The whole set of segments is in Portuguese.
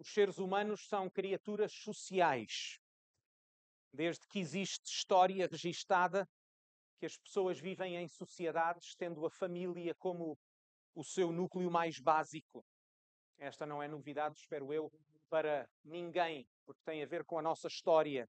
Os seres humanos são criaturas sociais. Desde que existe história registada, que as pessoas vivem em sociedades, tendo a família como o seu núcleo mais básico. Esta não é novidade, espero eu, para ninguém, porque tem a ver com a nossa história,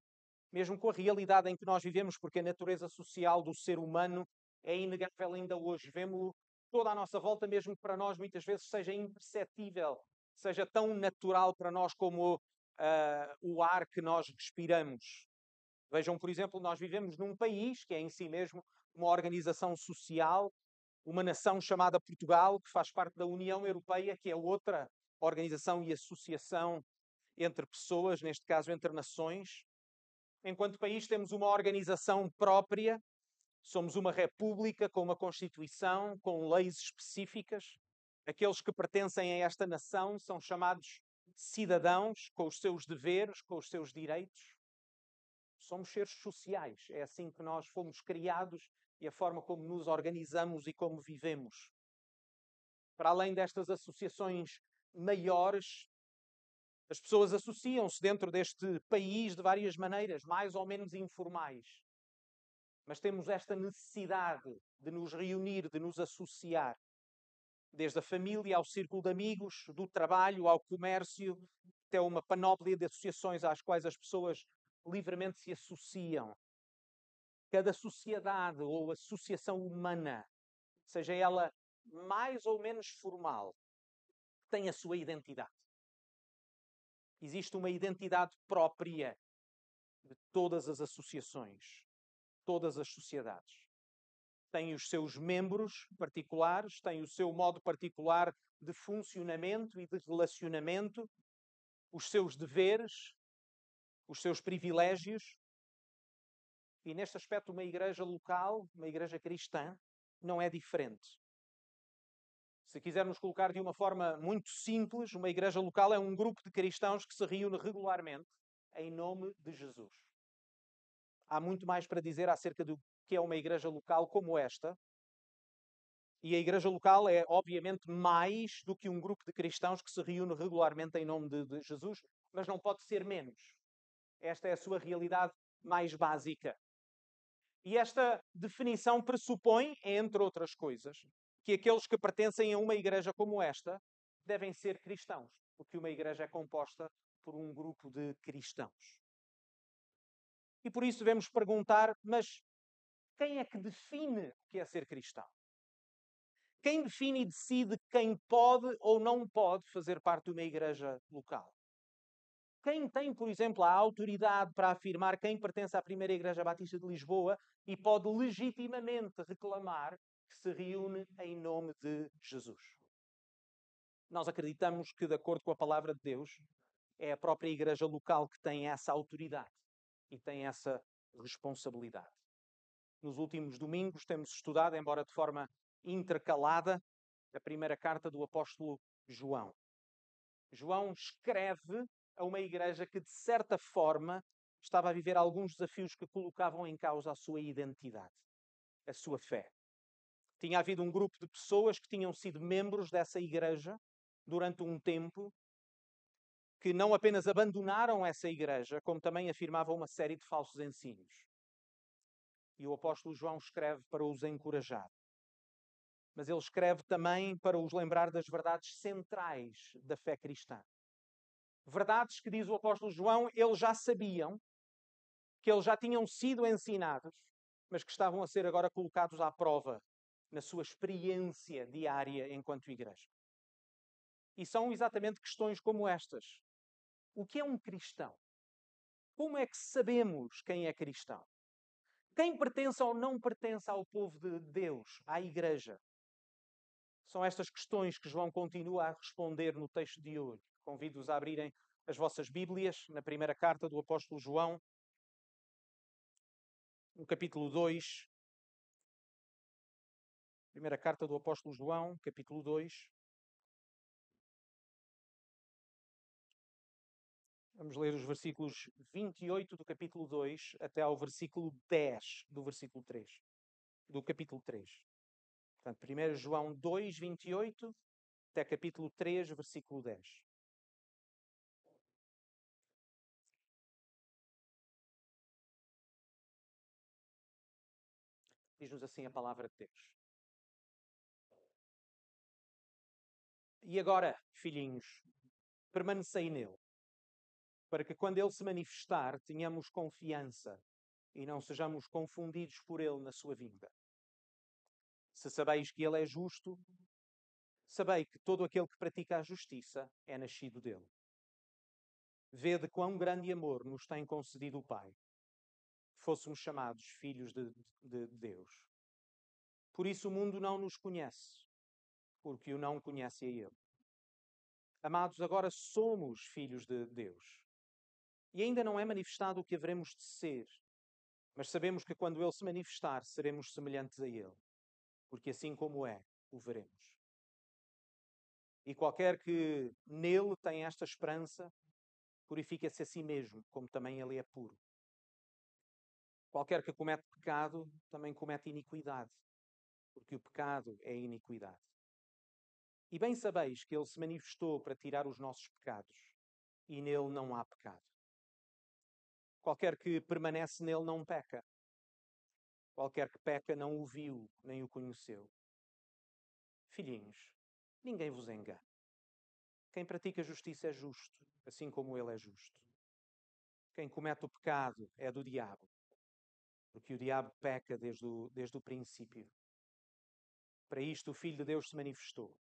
mesmo com a realidade em que nós vivemos, porque a natureza social do ser humano é inegável ainda hoje. Vemos toda à nossa volta, mesmo que para nós muitas vezes seja imperceptível, seja tão natural para nós como uh, o ar que nós respiramos. Vejam, por exemplo, nós vivemos num país que é em si mesmo uma organização social, uma nação chamada Portugal, que faz parte da União Europeia, que é outra organização e associação entre pessoas, neste caso entre nações. Enquanto país, temos uma organização própria, somos uma república com uma constituição, com leis específicas. Aqueles que pertencem a esta nação são chamados cidadãos, com os seus deveres, com os seus direitos. Somos seres sociais. É assim que nós fomos criados e a forma como nos organizamos e como vivemos. Para além destas associações maiores, as pessoas associam-se dentro deste país de várias maneiras, mais ou menos informais. Mas temos esta necessidade de nos reunir, de nos associar. Desde a família ao círculo de amigos, do trabalho ao comércio, até uma panóplia de associações às quais as pessoas livremente se associam. Cada sociedade ou associação humana, seja ela mais ou menos formal, tem a sua identidade. Existe uma identidade própria de todas as associações, todas as sociedades. Tem os seus membros particulares, tem o seu modo particular de funcionamento e de relacionamento, os seus deveres, os seus privilégios. E neste aspecto, uma igreja local, uma igreja cristã, não é diferente. Se quisermos colocar de uma forma muito simples, uma igreja local é um grupo de cristãos que se reúne regularmente em nome de Jesus. Há muito mais para dizer acerca do que é uma igreja local como esta. E a igreja local é, obviamente, mais do que um grupo de cristãos que se reúne regularmente em nome de, de Jesus, mas não pode ser menos. Esta é a sua realidade mais básica. E esta definição pressupõe, entre outras coisas, que aqueles que pertencem a uma igreja como esta devem ser cristãos, porque uma igreja é composta por um grupo de cristãos. E por isso devemos perguntar: mas quem é que define o que é ser cristão? Quem define e decide quem pode ou não pode fazer parte de uma igreja local? Quem tem, por exemplo, a autoridade para afirmar quem pertence à primeira Igreja Batista de Lisboa e pode legitimamente reclamar que se reúne em nome de Jesus? Nós acreditamos que, de acordo com a palavra de Deus, é a própria igreja local que tem essa autoridade e tem essa responsabilidade. Nos últimos domingos temos estudado, embora de forma intercalada, a primeira carta do apóstolo João. João escreve a uma igreja que, de certa forma, estava a viver alguns desafios que colocavam em causa a sua identidade, a sua fé. Tinha havido um grupo de pessoas que tinham sido membros dessa igreja durante um tempo, que não apenas abandonaram essa igreja, como também afirmavam uma série de falsos ensinos. E o apóstolo João escreve para os encorajar. Mas ele escreve também para os lembrar das verdades centrais da fé cristã. Verdades que, diz o apóstolo João, eles já sabiam, que eles já tinham sido ensinados, mas que estavam a ser agora colocados à prova na sua experiência diária enquanto igreja. E são exatamente questões como estas. O que é um cristão? Como é que sabemos quem é cristão? Quem pertence ou não pertence ao povo de Deus, à igreja? São estas questões que João continua a responder no texto de hoje. Convido-os a abrirem as vossas Bíblias na primeira carta do apóstolo João, no capítulo 2. Primeira carta do apóstolo João, capítulo 2. Vamos ler os versículos 28 do capítulo 2 até ao versículo 10 do versículo 3. Do capítulo 3. Portanto, 1 João 2, 28 até capítulo 3, versículo 10. Diz-nos assim a palavra de Deus. E agora, filhinhos, permanecei nele para que quando ele se manifestar, tenhamos confiança e não sejamos confundidos por ele na sua vinda. Se sabeis que ele é justo, sabei que todo aquele que pratica a justiça é nascido dele. Vede quão grande amor nos tem concedido o Pai, fôssemos chamados filhos de, de, de Deus. Por isso o mundo não nos conhece, porque o não conhece a Ele. Amados, agora somos filhos de Deus. E ainda não é manifestado o que haveremos de ser, mas sabemos que quando Ele se manifestar, seremos semelhantes a Ele, porque assim como é, o veremos. E qualquer que nele tem esta esperança, purifica-se a si mesmo, como também ele é puro. Qualquer que comete pecado, também comete iniquidade, porque o pecado é iniquidade. E bem sabeis que ele se manifestou para tirar os nossos pecados, e nele não há pecado. Qualquer que permanece nele não peca. Qualquer que peca não o viu, nem o conheceu. Filhinhos, ninguém vos engane. Quem pratica justiça é justo, assim como ele é justo. Quem comete o pecado é do diabo, porque o diabo peca desde o, desde o princípio. Para isto o Filho de Deus se manifestou,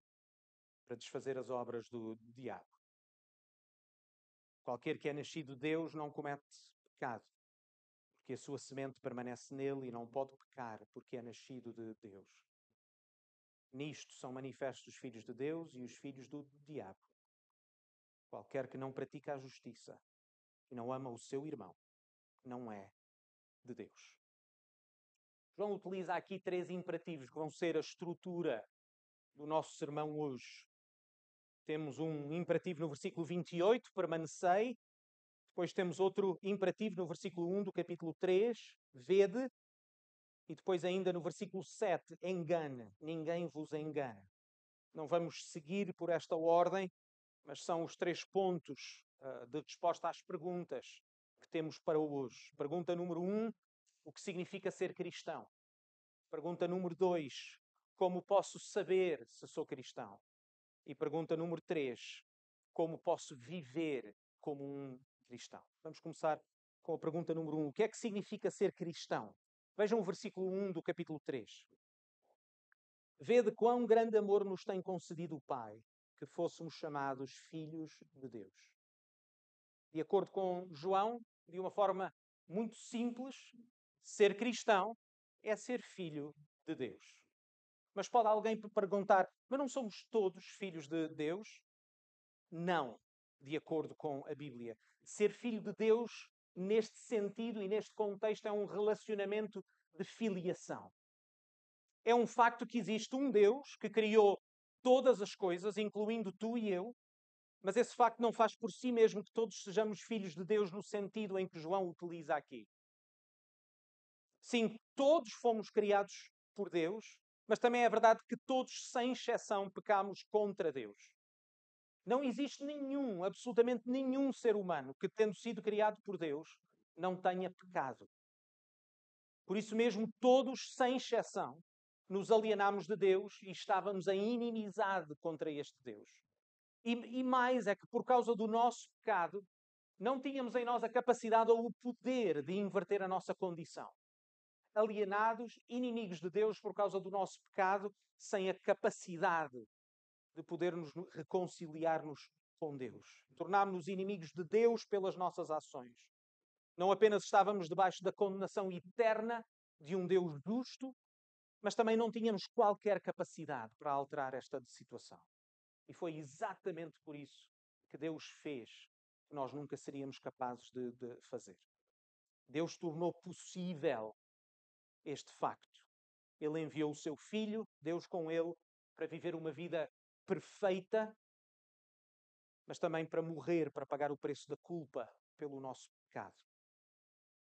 para desfazer as obras do diabo. Qualquer que é nascido de Deus não comete pecado, porque a sua semente permanece nele e não pode pecar, porque é nascido de Deus. Nisto são manifestos os filhos de Deus e os filhos do diabo. Qualquer que não pratica a justiça e não ama o seu irmão, não é de Deus. João utiliza aqui três imperativos que vão ser a estrutura do nosso sermão hoje. Temos um imperativo no versículo 28, permanecei. Depois temos outro imperativo no versículo 1 do capítulo 3, vede. E depois, ainda no versículo 7, engane, ninguém vos engane. Não vamos seguir por esta ordem, mas são os três pontos uh, de resposta às perguntas que temos para hoje. Pergunta número um: o que significa ser cristão? Pergunta número dois: como posso saber se sou cristão? E pergunta número três: como posso viver como um cristão? Vamos começar com a pergunta número um: o que é que significa ser cristão? Vejam o versículo 1 do capítulo 3. Vede quão grande amor nos tem concedido o Pai, que fôssemos chamados filhos de Deus. De acordo com João, de uma forma muito simples, ser cristão é ser filho de Deus. Mas pode alguém perguntar: mas não somos todos filhos de Deus? Não, de acordo com a Bíblia. Ser filho de Deus neste sentido e neste contexto, é um relacionamento de filiação. É um facto que existe um Deus que criou todas as coisas, incluindo tu e eu, mas esse facto não faz por si mesmo que todos sejamos filhos de Deus no sentido em que João utiliza aqui. Sim, todos fomos criados por Deus, mas também é verdade que todos, sem exceção, pecamos contra Deus. Não existe nenhum, absolutamente nenhum ser humano que, tendo sido criado por Deus, não tenha pecado. Por isso mesmo, todos, sem exceção, nos alienamos de Deus e estávamos em inimizade contra este Deus. E, e, mais é que, por causa do nosso pecado, não tínhamos em nós a capacidade ou o poder de inverter a nossa condição. Alienados, inimigos de Deus por causa do nosso pecado, sem a capacidade de podermos reconciliar-nos com Deus. Tornámos-nos inimigos de Deus pelas nossas ações. Não apenas estávamos debaixo da condenação eterna de um Deus justo, mas também não tínhamos qualquer capacidade para alterar esta situação. E foi exatamente por isso que Deus fez que nós nunca seríamos capazes de, de fazer. Deus tornou possível este facto. Ele enviou o seu filho, Deus com ele, para viver uma vida perfeita, mas também para morrer, para pagar o preço da culpa pelo nosso pecado.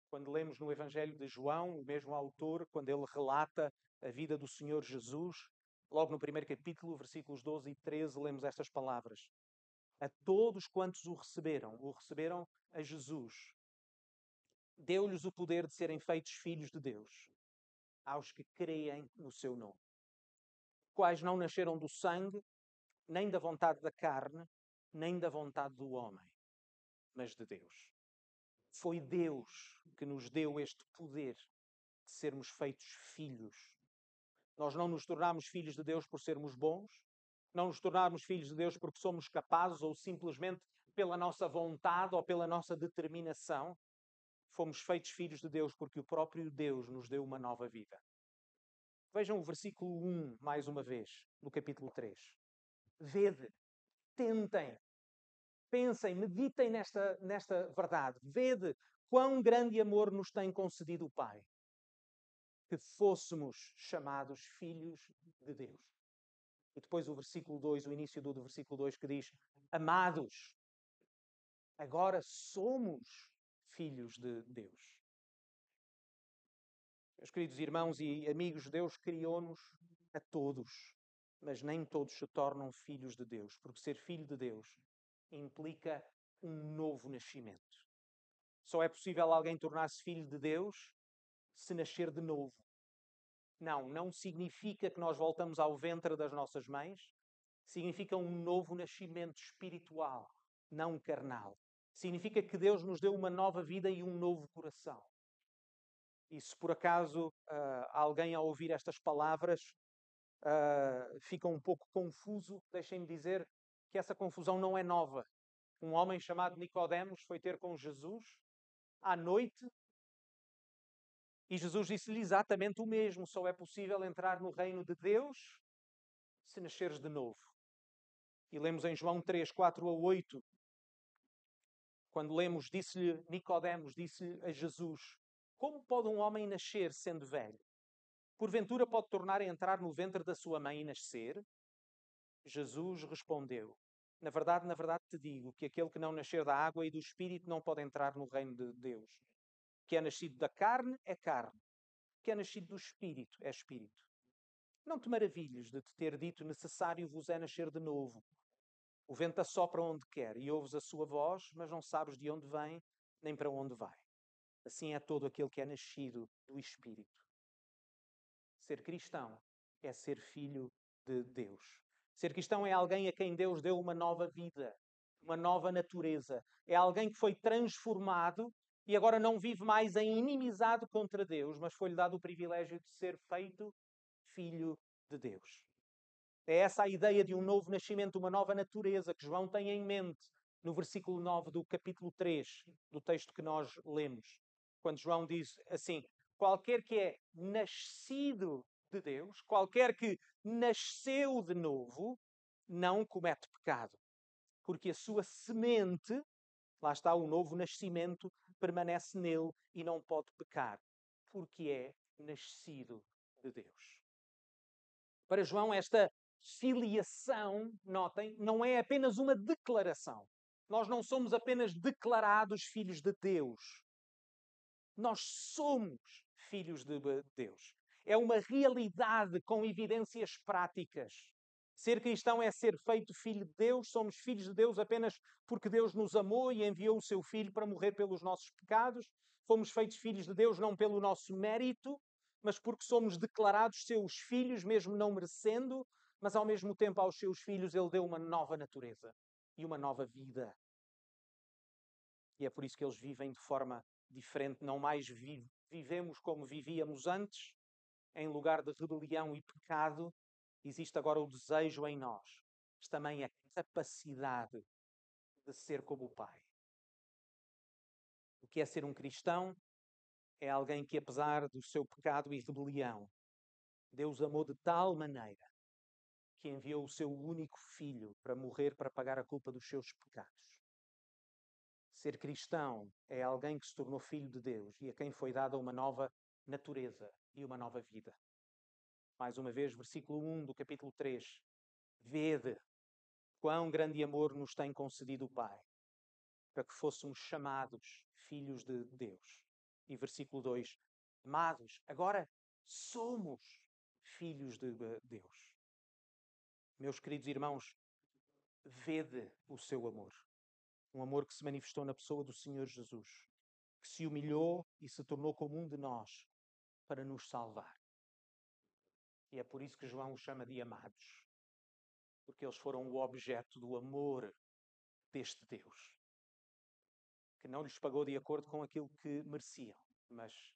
Quando lemos no Evangelho de João, o mesmo autor, quando ele relata a vida do Senhor Jesus, logo no primeiro capítulo, versículos 12 e 13, lemos estas palavras: A todos quantos o receberam, o receberam a Jesus. Deu-lhes o poder de serem feitos filhos de Deus, aos que creem no seu nome, quais não nasceram do sangue, nem da vontade da carne, nem da vontade do homem, mas de Deus. Foi Deus que nos deu este poder de sermos feitos filhos. Nós não nos tornamos filhos de Deus por sermos bons, não nos tornarmos filhos de Deus porque somos capazes ou simplesmente pela nossa vontade ou pela nossa determinação. Fomos feitos filhos de Deus porque o próprio Deus nos deu uma nova vida. Vejam o versículo 1 mais uma vez, no capítulo 3. Vede, tentem, pensem, meditem nesta, nesta verdade. Vede quão grande amor nos tem concedido o Pai. Que fôssemos chamados filhos de Deus. E depois o versículo 2, o início do, versículo 2, que diz: Amados, agora somos filhos de Deus. Meus queridos irmãos e amigos, Deus criou-nos a todos, mas nem todos se tornam filhos de Deus, porque ser filho de Deus implica um novo nascimento. Só é possível alguém tornar-se filho de Deus se nascer de novo. Não, não significa que nós voltamos ao ventre das nossas mães. Significa um novo nascimento espiritual, não carnal. Significa que Deus nos deu uma nova vida e um novo coração. E se por acaso uh, alguém ao ouvir estas palavras uh, fica um pouco confuso, deixem-me dizer que essa confusão não é nova. Um homem chamado Nicodemos foi ter com Jesus à noite e Jesus disse-lhe exatamente o mesmo: só é possível entrar no reino de Deus se nasceres de novo. E lemos em João 3, 4 a 8, quando lemos, disse-lhe Nicodemos, disse-lhe a Jesus: Como pode um homem nascer sendo velho? Porventura pode tornar a entrar no ventre da sua mãe e nascer? Jesus respondeu: Na verdade, na verdade te digo que aquele que não nascer da água e do espírito não pode entrar no reino de Deus que é nascido da carne é carne, que é nascido do espírito é espírito. Não te maravilhes de te ter dito necessário vos é nascer de novo. O vento assopra onde quer e ouves a sua voz, mas não sabes de onde vem nem para onde vai. Assim é todo aquele que é nascido do Espírito. Ser cristão é ser filho de Deus. Ser cristão é alguém a quem Deus deu uma nova vida, uma nova natureza. É alguém que foi transformado e agora não vive mais em inimizade contra Deus, mas foi-lhe dado o privilégio de ser feito filho de Deus. É essa a ideia de um novo nascimento, uma nova natureza que João tem em mente no versículo 9 do capítulo 3 do texto que nós lemos. Quando João diz assim: qualquer que é nascido de Deus, qualquer que nasceu de novo, não comete pecado, porque a sua semente, lá está o novo nascimento, permanece nele e não pode pecar, porque é nascido de Deus. Para João, esta filiação, notem, não é apenas uma declaração. Nós não somos apenas declarados filhos de Deus. Nós somos filhos de Deus. É uma realidade com evidências práticas. Ser cristão é ser feito filho de Deus, somos filhos de Deus apenas porque Deus nos amou e enviou o seu filho para morrer pelos nossos pecados. Fomos feitos filhos de Deus não pelo nosso mérito, mas porque somos declarados seus filhos, mesmo não merecendo, mas ao mesmo tempo aos seus filhos ele deu uma nova natureza e uma nova vida. E é por isso que eles vivem de forma diferente, não mais vivemos como vivíamos antes, em lugar de rebelião e pecado, existe agora o desejo em nós, mas também a capacidade de ser como o Pai. O que é ser um cristão? É alguém que, apesar do seu pecado e rebelião, Deus amou de tal maneira que enviou o seu único filho para morrer para pagar a culpa dos seus pecados. Ser cristão é alguém que se tornou filho de Deus e a quem foi dada uma nova natureza e uma nova vida. Mais uma vez, versículo 1 do capítulo 3. Vede quão grande amor nos tem concedido o Pai, para que fôssemos chamados filhos de Deus. E versículo 2. Amados, agora somos filhos de Deus. Meus queridos irmãos, vede o seu amor. Um amor que se manifestou na pessoa do Senhor Jesus, que se humilhou e se tornou como um de nós para nos salvar. E é por isso que João os chama de amados. Porque eles foram o objeto do amor deste Deus. Que não lhes pagou de acordo com aquilo que mereciam, mas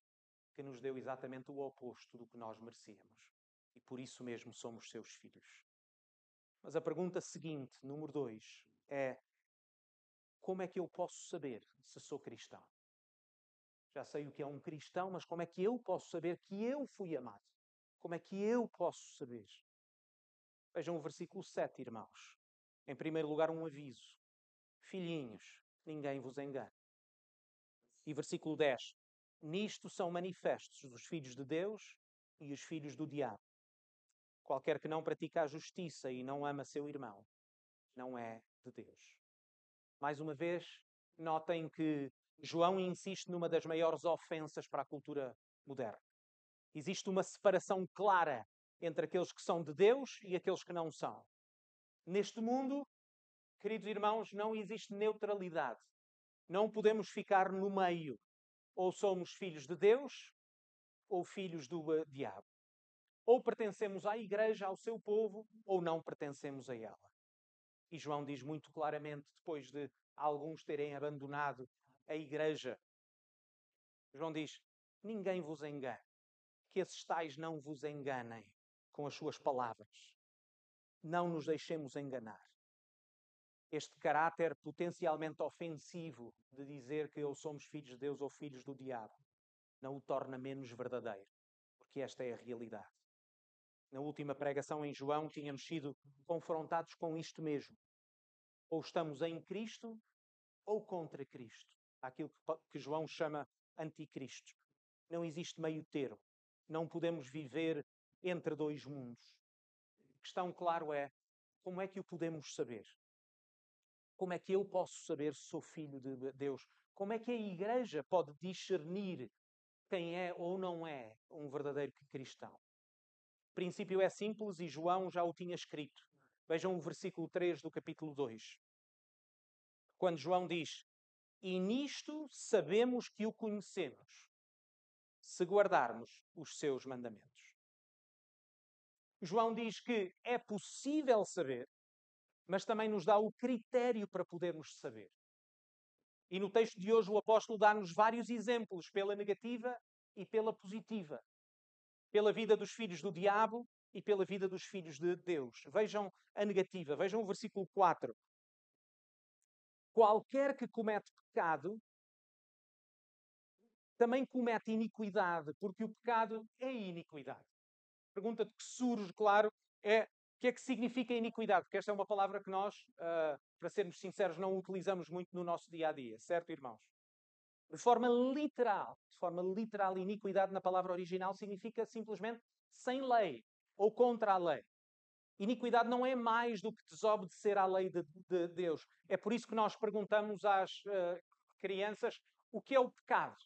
que nos deu exatamente o oposto do que nós merecíamos. E por isso mesmo somos seus filhos. Mas a pergunta seguinte, número dois, é: como é que eu posso saber se sou cristão? Já sei o que é um cristão, mas como é que eu posso saber que eu fui amado? Como é que eu posso saber? Vejam o versículo 7, irmãos. Em primeiro lugar, um aviso. Filhinhos, ninguém vos engane. E versículo 10. Nisto são manifestos os filhos de Deus e os filhos do diabo. Qualquer que não pratica a justiça e não ama seu irmão, não é de Deus. Mais uma vez, notem que João insiste numa das maiores ofensas para a cultura moderna. Existe uma separação clara entre aqueles que são de Deus e aqueles que não são. Neste mundo, queridos irmãos, não existe neutralidade. Não podemos ficar no meio. Ou somos filhos de Deus ou filhos do uh, diabo. Ou pertencemos à igreja, ao seu povo, ou não pertencemos a ela. E João diz muito claramente, depois de alguns terem abandonado a igreja. João diz: Ninguém vos engane, que esses tais não vos enganem com as suas palavras. Não nos deixemos enganar. Este caráter potencialmente ofensivo de dizer que ou somos filhos de Deus ou filhos do diabo não o torna menos verdadeiro, porque esta é a realidade. Na última pregação em João, tínhamos sido confrontados com isto mesmo. Ou estamos em Cristo ou contra Cristo àquilo que João chama anticristo. Não existe meio termo. Não podemos viver entre dois mundos. A questão, claro, é como é que o podemos saber? Como é que eu posso saber se sou filho de Deus? Como é que a igreja pode discernir quem é ou não é um verdadeiro cristão? O princípio é simples e João já o tinha escrito. Vejam o versículo 3 do capítulo 2. Quando João diz: e nisto sabemos que o conhecemos, se guardarmos os seus mandamentos. João diz que é possível saber, mas também nos dá o critério para podermos saber. E no texto de hoje o apóstolo dá-nos vários exemplos, pela negativa e pela positiva. Pela vida dos filhos do diabo e pela vida dos filhos de Deus. Vejam a negativa, vejam o versículo 4. Qualquer que comete pecado também comete iniquidade, porque o pecado é iniquidade. A pergunta que surge, claro, é o que é que significa iniquidade? Porque esta é uma palavra que nós, uh, para sermos sinceros, não utilizamos muito no nosso dia a dia, certo, irmãos? De forma literal, de forma literal, iniquidade na palavra original significa simplesmente sem lei ou contra a lei. Iniquidade não é mais do que desobedecer à lei de, de Deus. É por isso que nós perguntamos às uh, crianças o que é o pecado.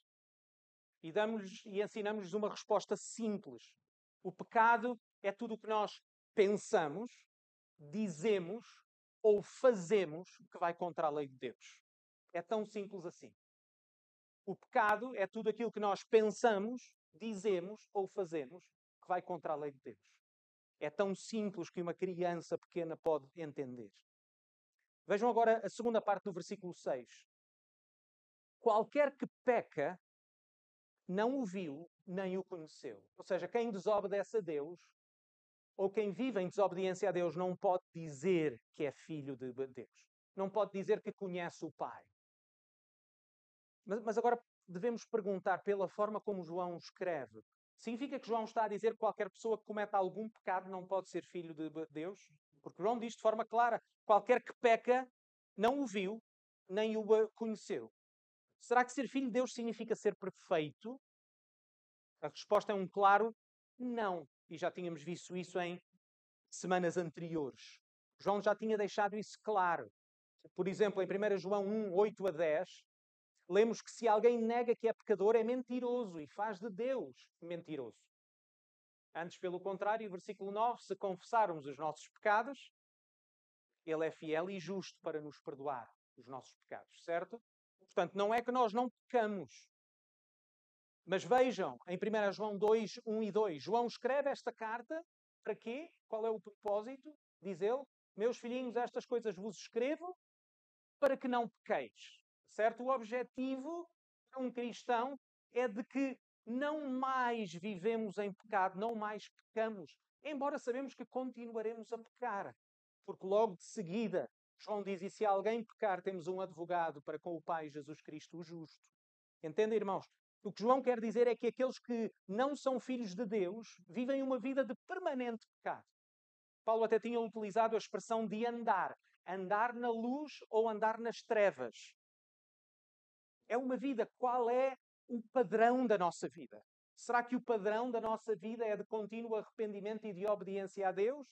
E, damos e ensinamos-lhes uma resposta simples. O pecado é tudo o que nós pensamos, dizemos ou fazemos que vai contra a lei de Deus. É tão simples assim. O pecado é tudo aquilo que nós pensamos, dizemos ou fazemos que vai contra a lei de Deus. É tão simples que uma criança pequena pode entender. Vejam agora a segunda parte do versículo 6. Qualquer que peca não o viu nem o conheceu. Ou seja, quem desobedece a Deus ou quem vive em desobediência a Deus não pode dizer que é filho de Deus. Não pode dizer que conhece o Pai. Mas, mas agora devemos perguntar pela forma como João escreve Significa que João está a dizer que qualquer pessoa que cometa algum pecado não pode ser filho de Deus? Porque João diz de forma clara: qualquer que peca não o viu, nem o eh, conheceu. Será que ser filho de Deus significa ser perfeito? A resposta é um claro não. E já tínhamos visto isso em semanas anteriores. João já tinha deixado isso claro. Por exemplo, em 1 João 1, 8 a 10, lemos que se alguém nega que é pecador, é mentiroso e faz de Deus mentiroso. Antes, pelo contrário, versículo 9: se confessarmos os nossos pecados, Ele é fiel e justo para nos perdoar os nossos pecados, certo? Portanto, não é que nós não pecamos. Mas vejam, em 1 João 2, 1 e 2, João escreve esta carta Para quê? Qual é o propósito? Diz ele: Meus filhinhos, estas coisas vos escrevo para que não pequeis. Certo? O objetivo de um cristão é de que não mais vivemos em pecado, não mais pecamos, embora sabemos que continuaremos a pecar. Porque logo de seguida, João diz: E se alguém pecar, temos um advogado para com o Pai, Jesus Cristo, o justo. Entendem, irmãos? O que João quer dizer é que aqueles que não são filhos de Deus vivem uma vida de permanente pecado. Paulo até tinha utilizado a expressão de andar. Andar na luz ou andar nas trevas. É uma vida. Qual é o padrão da nossa vida? Será que o padrão da nossa vida é de contínuo arrependimento e de obediência a Deus?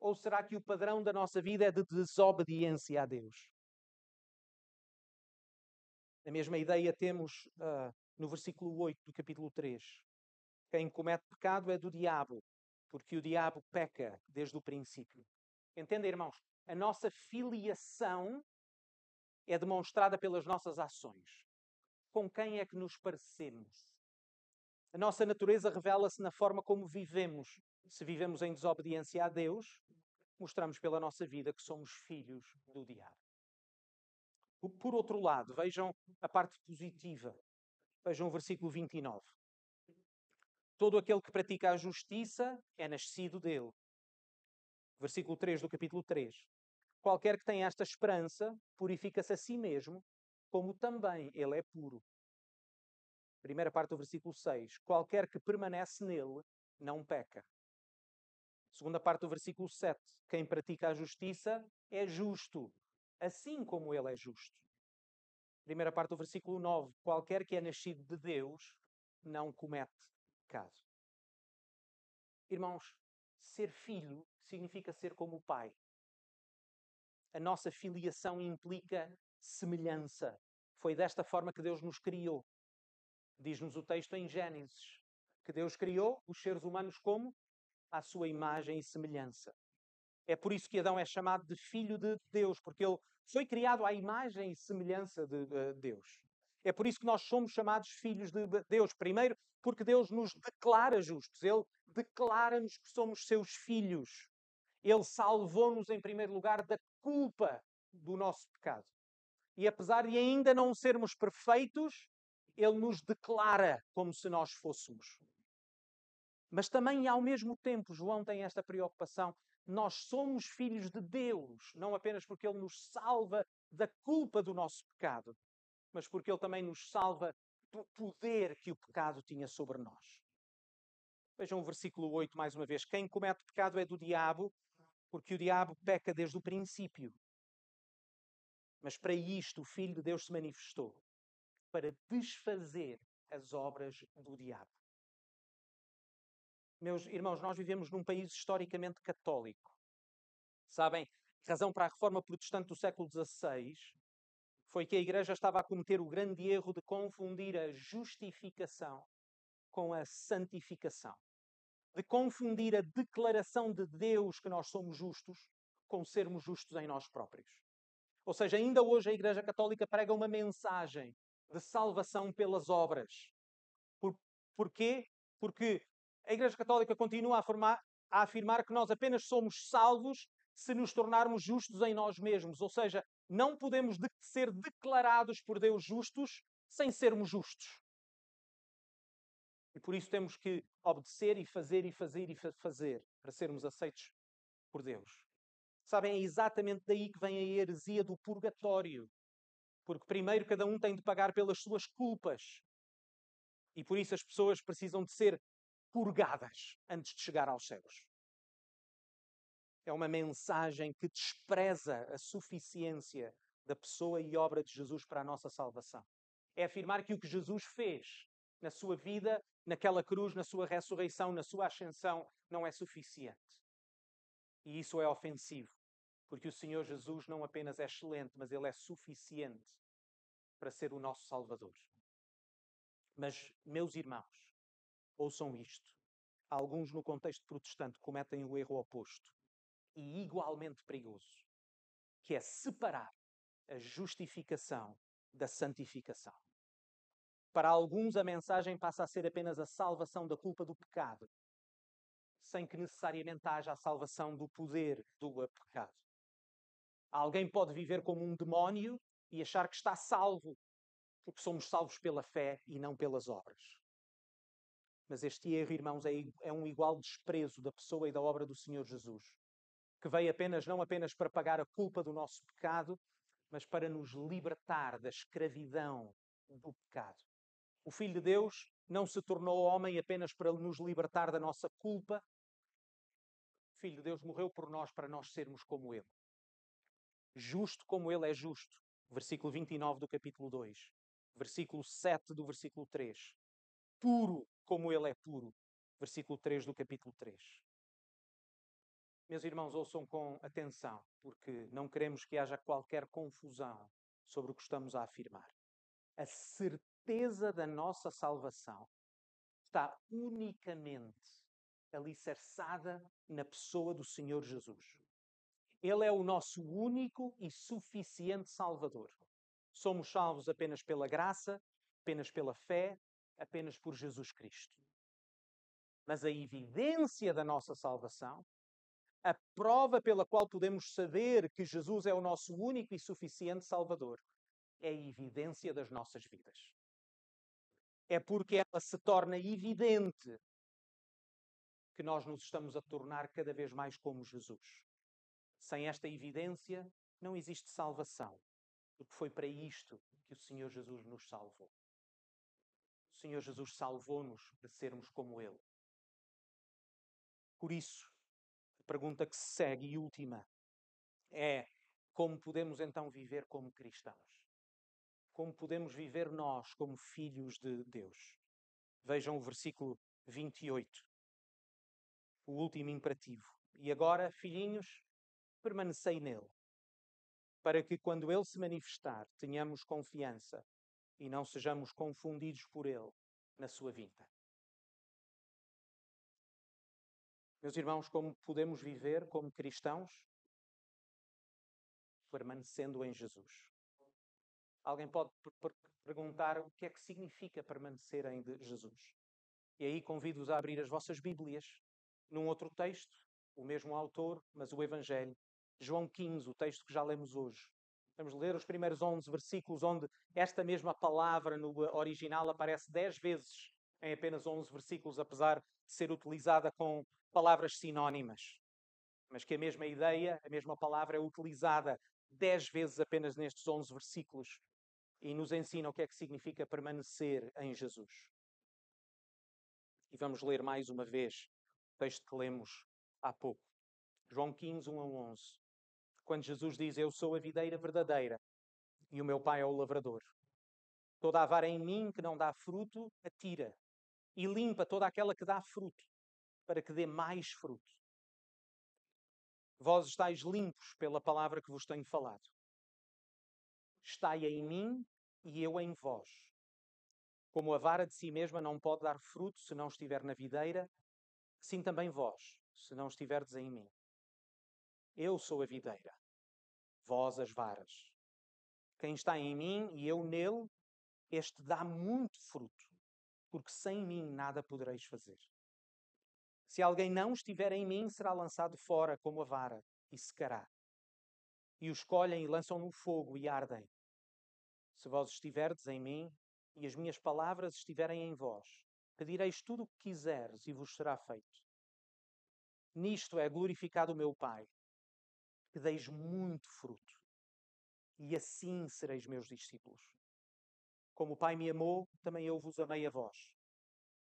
Ou será que o padrão da nossa vida é de desobediência a Deus? A mesma ideia temos uh, no versículo 8 do capítulo 3. Quem comete pecado é do diabo, porque o diabo peca desde o princípio. Entendem, irmãos? A nossa filiação é demonstrada pelas nossas ações. Com quem é que nos parecemos? A nossa natureza revela-se na forma como vivemos. Se vivemos em desobediência a Deus, mostramos pela nossa vida que somos filhos do diabo. Por outro lado, vejam a parte positiva. Vejam o versículo 29. Todo aquele que pratica a justiça é nascido dele. Versículo 3 do capítulo 3. Qualquer que tenha esta esperança purifica-se a si mesmo, como também ele é puro. Primeira parte do versículo 6. Qualquer que permanece nele não peca. Segunda parte do versículo 7. Quem pratica a justiça é justo, assim como ele é justo primeira parte do versículo 9: qualquer que é nascido de Deus não comete pecado. Irmãos, ser filho significa ser como o pai. A nossa filiação implica semelhança. Foi desta forma que Deus nos criou. Diz-nos o texto em Gênesis que Deus criou os seres humanos como? À sua imagem e semelhança. É por isso que Adão é chamado de filho de Deus, porque ele foi criado à imagem e semelhança de uh, Deus. É por isso que nós somos chamados filhos de Deus. Primeiro, porque Deus nos declara justos. Ele declara-nos que somos seus filhos. Ele salvou-nos, em primeiro lugar, da culpa do nosso pecado. E apesar de ainda não sermos perfeitos, Ele nos declara como se nós fôssemos. Mas também, ao mesmo tempo, João tem esta preocupação nós somos filhos de Deus, não apenas porque Ele nos salva da culpa do nosso pecado, mas porque Ele também nos salva do poder que o pecado tinha sobre nós. Vejam o versículo 8 mais uma vez. Quem comete pecado é do diabo, porque o diabo peca desde o princípio. Mas para isto o Filho de Deus se manifestou para desfazer as obras do diabo. Meus irmãos, nós vivemos num país historicamente católico. Sabem, a razão para a reforma protestante do século XVI foi que a Igreja estava a cometer o grande erro de confundir a justificação com a santificação. De confundir a declaração de Deus que nós somos justos com sermos justos em nós próprios. Ou seja, ainda hoje a Igreja Católica prega uma mensagem de salvação pelas obras. Por, porquê? Porque a Igreja Católica continua a, formar, a afirmar que nós apenas somos salvos se nos tornarmos justos em nós mesmos. Ou seja, não podemos de ser declarados por Deus justos sem sermos justos. E por isso temos que obedecer e fazer e fazer e fazer para sermos aceitos por Deus. Sabem, é exatamente daí que vem a heresia do purgatório. Porque primeiro cada um tem de pagar pelas suas culpas. E por isso as pessoas precisam de ser purgadas antes de chegar aos céus. É uma mensagem que despreza a suficiência da pessoa e obra de Jesus para a nossa salvação. É afirmar que o que Jesus fez na sua vida, naquela cruz, na sua ressurreição, na sua ascensão, não é suficiente. E isso é ofensivo, porque o Senhor Jesus não apenas é excelente, mas ele é suficiente para ser o nosso Salvador. Mas, meus irmãos, Ouçam isto. Alguns, no contexto protestante, cometem o erro oposto e igualmente perigoso, que é separar a justificação da santificação. Para alguns, a mensagem passa a ser apenas a salvação da culpa do pecado. sem que necessariamente haja a salvação do poder do pecado. Alguém pode viver como um demónio e achar que está salvo, porque somos salvos pela fé e não pelas obras. Mas este erro, irmãos, é, é um igual desprezo da pessoa e da obra do Senhor Jesus, que veio apenas, não apenas para pagar a culpa do nosso pecado, mas para nos libertar da escravidão do pecado. O Filho de Deus não se tornou homem apenas para nos libertar da nossa culpa. O Filho de Deus morreu por nós para nós sermos como Ele. Justo como Ele é justo. Versículo 29 do capítulo 2. Versículo 7 do versículo 3. Puro como Ele é puro. Versículo 3 do capítulo 3. Meus irmãos, ouçam com atenção, porque não queremos que haja qualquer confusão sobre o que estamos a afirmar. A certeza da nossa salvação está unicamente alicerçada na pessoa do Senhor Jesus. Ele é o nosso único e suficiente Salvador. Somos salvos apenas pela graça, apenas pela fé, apenas por Jesus Cristo. Mas a evidência da nossa salvação a prova pela qual podemos saber que Jesus é o nosso único e suficiente Salvador é a evidência das nossas vidas. É porque ela se torna evidente que nós nos estamos a tornar cada vez mais como Jesus. Sem esta evidência, não existe salvação, porque foi para isto que o Senhor Jesus nos salvou. O Senhor Jesus salvou-nos para sermos como Ele. Por isso, pergunta que se segue e última é como podemos então viver como cristãos? Como podemos viver nós como filhos de Deus? Vejam o versículo 28, o último imperativo. E agora, filhinhos, permanecei nele, para que quando ele se manifestar, tenhamos confiança e não sejamos confundidos por ele na sua vinda. Meus irmãos, como podemos viver como cristãos? Permanecendo em Jesus. Alguém pode perguntar o que é que significa permanecer em Jesus. E aí convido-os a abrir as vossas Bíblias num outro texto, o mesmo autor, mas o Evangelho. João 15, o texto que já lemos hoje. Vamos ler os primeiros 11 versículos, onde esta mesma palavra no original aparece 10 vezes em apenas 11 versículos, apesar de ser utilizada com palavras sinónimas, mas que a mesma ideia, a mesma palavra é utilizada dez vezes apenas nestes 11 versículos e nos ensina o que é que significa permanecer em Jesus. E vamos ler mais uma vez o texto que lemos há pouco. João 15, 1 a 11. Quando Jesus diz: Eu sou a videira verdadeira e o meu Pai é o lavrador. Toda a vara em mim que não dá fruto, atira e limpa toda aquela que dá fruto, para que dê mais fruto. Vós estáis limpos pela palavra que vos tenho falado. Estai em mim e eu em vós. Como a vara de si mesma não pode dar fruto se não estiver na videira, assim também vós, se não estiverdes em mim. Eu sou a videira, vós as varas. Quem está em mim e eu nele, este dá muito fruto porque sem mim nada podereis fazer. Se alguém não estiver em mim, será lançado fora como a vara e secará. E os colhem e lançam no fogo e ardem. Se vós estiverdes em mim e as minhas palavras estiverem em vós, pedireis tudo o que quiseres e vos será feito. Nisto é glorificado o meu Pai, que deis muito fruto, e assim sereis meus discípulos. Como o Pai me amou, também eu vos amei a vós.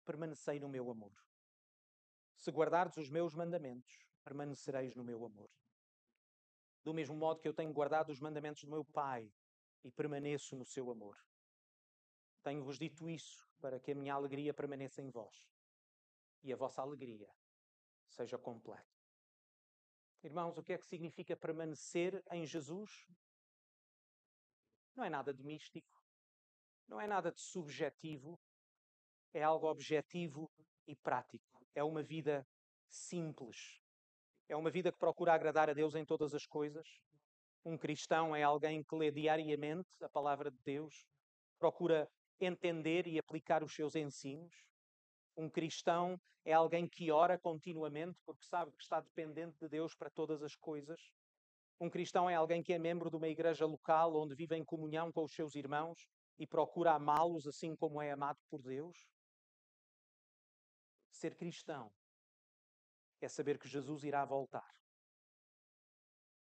Permanecei no meu amor. Se guardardes os meus mandamentos, permanecereis no meu amor. Do mesmo modo que eu tenho guardado os mandamentos do meu Pai e permaneço no seu amor. Tenho-vos dito isso para que a minha alegria permaneça em vós e a vossa alegria seja completa. Irmãos, o que é que significa permanecer em Jesus? Não é nada de místico, não é nada de subjetivo, é algo objetivo e prático. É uma vida simples. É uma vida que procura agradar a Deus em todas as coisas. Um cristão é alguém que lê diariamente a palavra de Deus, procura entender e aplicar os seus ensinos. Um cristão é alguém que ora continuamente porque sabe que está dependente de Deus para todas as coisas. Um cristão é alguém que é membro de uma igreja local onde vive em comunhão com os seus irmãos e procura amá-los assim como é amado por Deus. Ser cristão é saber que Jesus irá voltar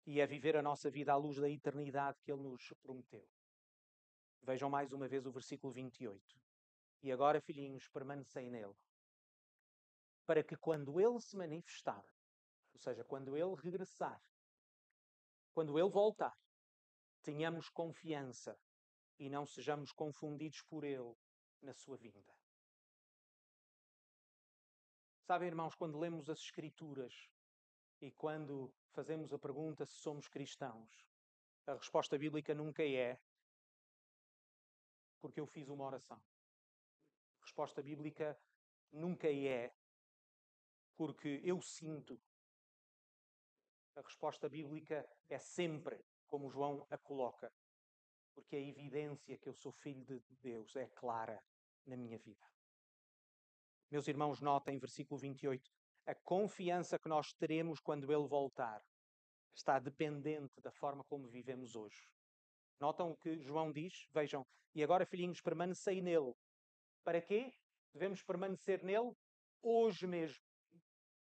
e é viver a nossa vida à luz da eternidade que Ele nos prometeu. Vejam mais uma vez o versículo 28. E agora, filhinhos, permanecei nele, para que quando Ele se manifestar, ou seja, quando Ele regressar, quando Ele voltar, tenhamos confiança e não sejamos confundidos por Ele na sua vinda. Sabem, irmãos, quando lemos as Escrituras e quando fazemos a pergunta se somos cristãos, a resposta bíblica nunca é porque eu fiz uma oração. Resposta bíblica nunca é porque eu sinto. A resposta bíblica é sempre como João a coloca, porque a evidência que eu sou filho de Deus é clara na minha vida. Meus irmãos, notem, versículo 28, a confiança que nós teremos quando Ele voltar está dependente da forma como vivemos hoje. Notam o que João diz? Vejam, e agora, filhinhos, permanecei nele. Para quê? Devemos permanecer nele hoje mesmo.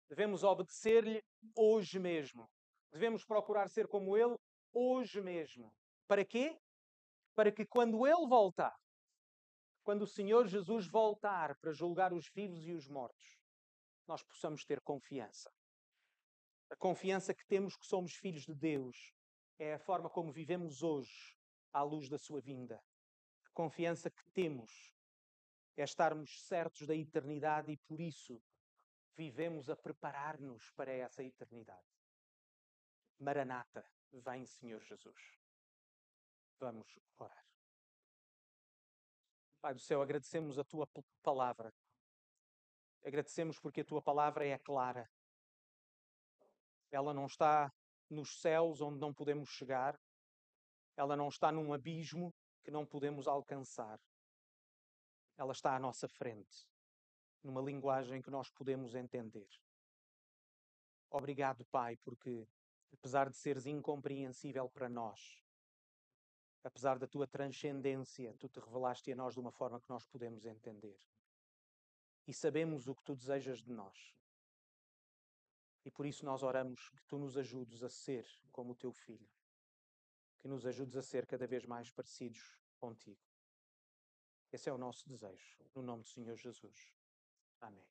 Devemos obedecer-lhe hoje mesmo. Devemos procurar ser como ele hoje mesmo. Para quê? Para que quando ele voltar, quando o Senhor Jesus voltar para julgar os vivos e os mortos, nós possamos ter confiança. A confiança que temos que somos filhos de Deus é a forma como vivemos hoje à luz da sua vinda. A confiança que temos é estarmos certos da eternidade e por isso vivemos a preparar-nos para essa eternidade. Maranata, vem Senhor Jesus. Vamos orar. Pai do céu, agradecemos a tua palavra. Agradecemos porque a tua palavra é clara. Ela não está nos céus onde não podemos chegar. Ela não está num abismo que não podemos alcançar. Ela está à nossa frente, numa linguagem que nós podemos entender. Obrigado, Pai, porque, apesar de seres incompreensível para nós, apesar da tua transcendência, tu te revelaste a nós de uma forma que nós podemos entender e sabemos o que tu desejas de nós. E por isso nós oramos que tu nos ajudes a ser como o teu filho, que nos ajudes a ser cada vez mais parecidos contigo. Esse é o nosso desejo, no nome do Senhor Jesus. Amém.